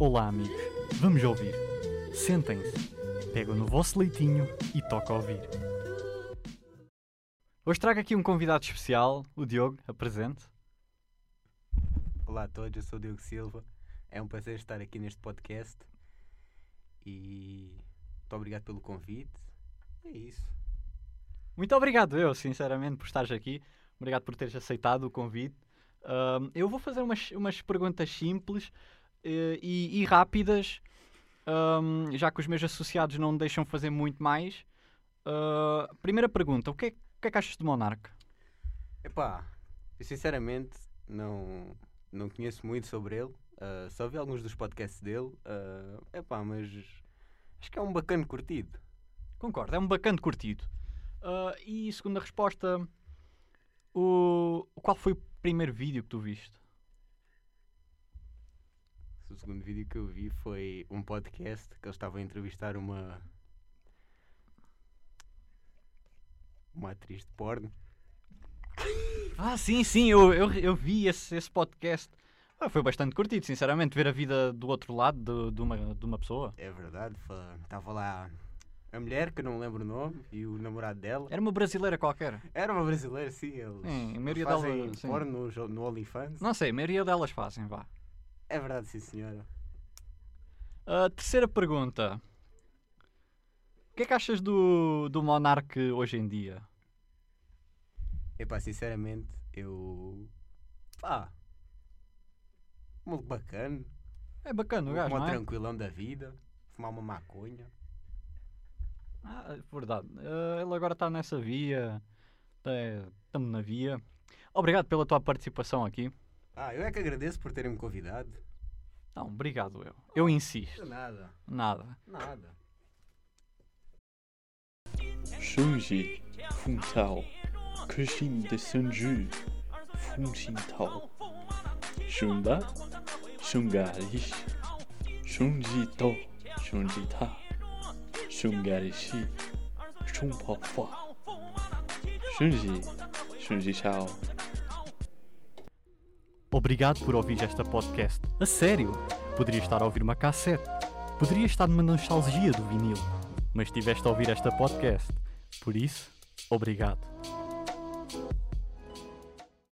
Olá, amigos. Vamos ouvir. Sentem-se, pegam no vosso leitinho e toca ouvir. Hoje trago aqui um convidado especial, o Diogo, apresente. Olá a todos, eu sou o Diogo Silva. É um prazer estar aqui neste podcast e muito obrigado pelo convite. É isso. Muito obrigado, eu, sinceramente, por estares aqui. Obrigado por teres aceitado o convite. Ahm, eu vou fazer umas, umas perguntas simples e, e rápidas, ahm, já que os meus associados não me deixam fazer muito mais. Ah, primeira pergunta: o que, é, o que é que achas de Monarca? Epá, eu sinceramente não, não conheço muito sobre ele. ah, só vi alguns dos podcasts dele. ah, epá, mas acho que é um bacana curtido. Concordo, é um bacana curtido. Ah, e segunda resposta: o, qual foi o primeiro vídeo que tu viste? O segundo vídeo que eu vi foi um podcast que eles estavam a entrevistar uma. Uma atriz de porno. Ah, sim, sim, eu, eu, eu vi esse, esse podcast. Ah, foi bastante curtido, sinceramente, ver a vida do outro lado de, de, uma, de uma pessoa. É verdade, estava lá a mulher, que eu não lembro o nome, e o namorado dela. Era uma brasileira qualquer. Era uma brasileira, sim. Eles, Sim, a maioria eles fazem delas, sim. porno no, no OnlyFans. Não sei, a maioria delas fazem, vá. É verdade, sim, senhora. Ah, terceira pergunta. O que é que achas do, do Monark hoje em dia? Epá, sinceramente, eu. Pá. Muito bacana. É bacana o gajo, não é? tranquilão da vida. Fumar uma maconha. Ah, é verdade. Ah, ele agora está nessa via. Estamos na via. Obrigado pela tua participação aqui. Ah, eu é que agradeço por terem me convidado. Não, obrigado eu. Eu insisto. Nada. Nada. Nada. Shuji Funtal Kushin de Sunju Funshintal Shunda Shungarish Shunjito Shunjita Shungarishi Shunpafa Shunji Shunji Shao Obrigado por ouvir esta podcast. A sério! Poderia estar a ouvir uma cassete. Poderia estar numa nostalgia do vinil. Mas estiveste a ouvir esta podcast. Por isso, obrigado.